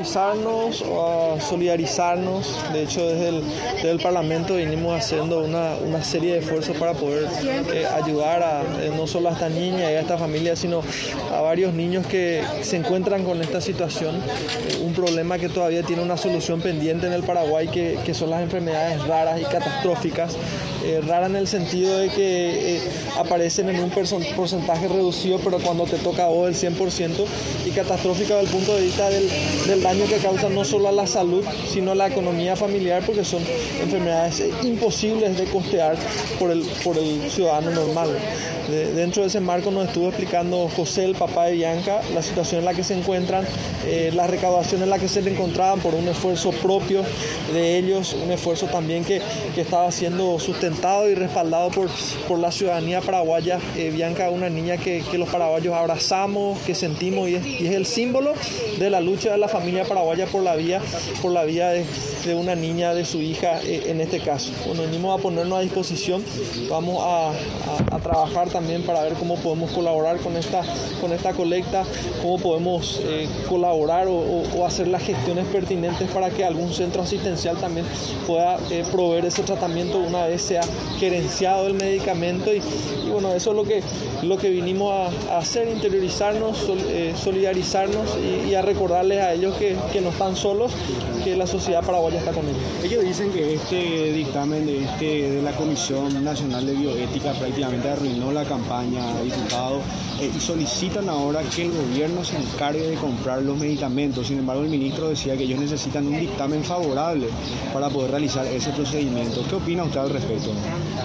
movilizarnos o a solidarizarnos. De hecho, desde el, Parlamento venimos haciendo una, una, serie de esfuerzos para poder eh, ayudar a eh, no solo a esta niña y a esta familia, sino a varios niños que se encuentran con esta situación. un problema que todavía tiene una solución pendiente en el Paraguay, que, que son las enfermedades raras y catastróficas. Raras en el sentido de que aparecen en un porcentaje reducido, pero cuando te toca a vos el 100%, y catastrófica desde el punto de vista del, daño que causan no solo a la salud, sino a la economía familiar, porque son enfermedades imposibles de costear por el, por el ciudadano normal. dentro de ese marco nos estuvo explicando José, el papá de Bianca, la situación en la que se encuentran, eh, la recaudación en la que se encontraban por un esfuerzo propio de ellos, un esfuerzo también que, que estaba siendo sustentado y respaldado por, por la ciudadanía paraguaya. Eh, Bianca una niña que, los paraguayos abrazamos, que sentimos y es, el símbolo de la lucha de la familia paraguaya por la vía, por la vía de, una niña, de su hija eh, en este caso. Bueno, venimos a ponernos a disposición, vamos a, a, trabajar también para ver cómo podemos colaborar con esta, con esta colecta, cómo podemos eh, colaborar o, o, hacer las gestiones pertinentes para que algún centro asistencial también pueda proveer ese tratamiento una vez sea gerenciado el medicamento y, bueno, eso es lo que, lo que vinimos a, hacer, interiorizarnos, sol, solidarizarnos y, a recordarles a ellos que, que no están solos, que la sociedad paraguaya está con ellos. Ellos dicen que este dictamen de, este, de la Comisión Nacional de Bioética prácticamente arruinó la campaña, diputado, eh, y solicitan ahora que el gobierno se encargue de comprar los medicamentos. Sin embargo, el ministro decía que ellos necesitan un dictamen favorable para poder realizar ese procedimiento. ¿Qué opina usted al respecto?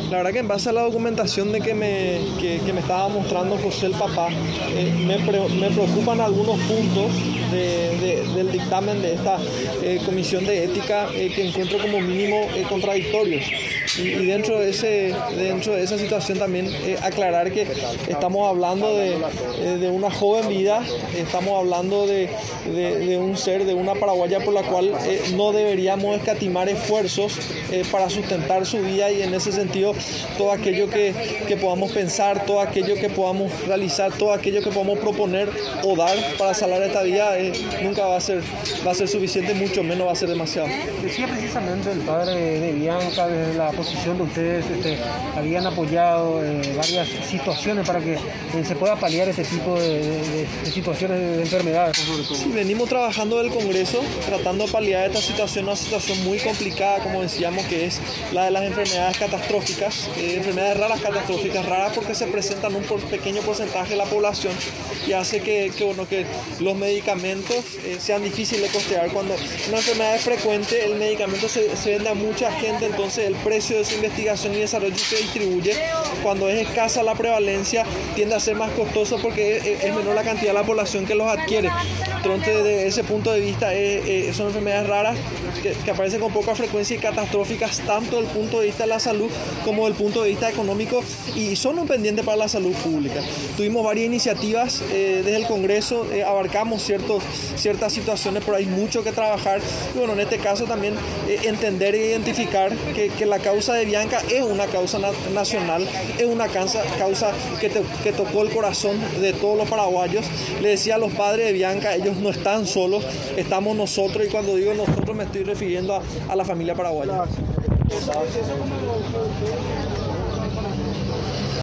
La verdad que en base a la documentación de que me, que, me estaba mostrando José el papá, eh, me, me, preocupan algunos puntos de, de, del dictamen de esta eh, comisión de ética eh, que encuentro como mínimo contradictorios. Y, dentro, de ese, dentro de esa situación también aclarar que estamos hablando de, de, una joven vida, estamos hablando de, de, un ser, de una paraguaya por la cual no deberíamos escatimar esfuerzos para sustentar su vida y en ese sentido todo aquello que, que podamos pensar, todo aquello que podamos realizar, todo aquello que podamos proponer o dar para salvar esta vida nunca va a ser, va a ser suficiente, mucho menos va a ser demasiado. Decía precisamente el padre de Bianca, posición de ustedes, este, habían apoyado eh, varias situaciones para que eh, se pueda paliar este tipo de, de, de situaciones de, enfermedades. Sí, venimos trabajando del Congreso, tratando de paliar esta situación, una situación muy complicada, como decíamos, que es la de las enfermedades catastróficas, eh, enfermedades raras catastróficas, raras porque se presentan un por, pequeño porcentaje de la población y hace que, que, bueno, que los medicamentos eh, sean difíciles de costear. Cuando una enfermedad es frecuente, el medicamento se, se, vende a mucha gente, entonces el precio de su investigación y desarrollo se distribuye. Cuando es escasa la prevalencia, tiende a ser más costoso porque es, menor la cantidad de la población que los adquiere. Entonces, desde ese punto de vista, eh, eh, son enfermedades raras que, que, aparecen con poca frecuencia y catastróficas, tanto desde el punto de vista de la salud como desde el punto de vista económico, y son un pendiente para la salud pública. Tuvimos varias iniciativas eh, desde el Congreso, abarcamos ciertos, ciertas situaciones, pero hay mucho que trabajar. Y bueno, en este caso también entender e identificar que, que, la causa de Bianca es una causa na nacional, es una causa, que, tocó el corazón de todos los paraguayos. Le decía a los padres de Bianca, ellos no están solos, estamos nosotros y cuando digo nosotros me estoy refiriendo a, la familia paraguaya.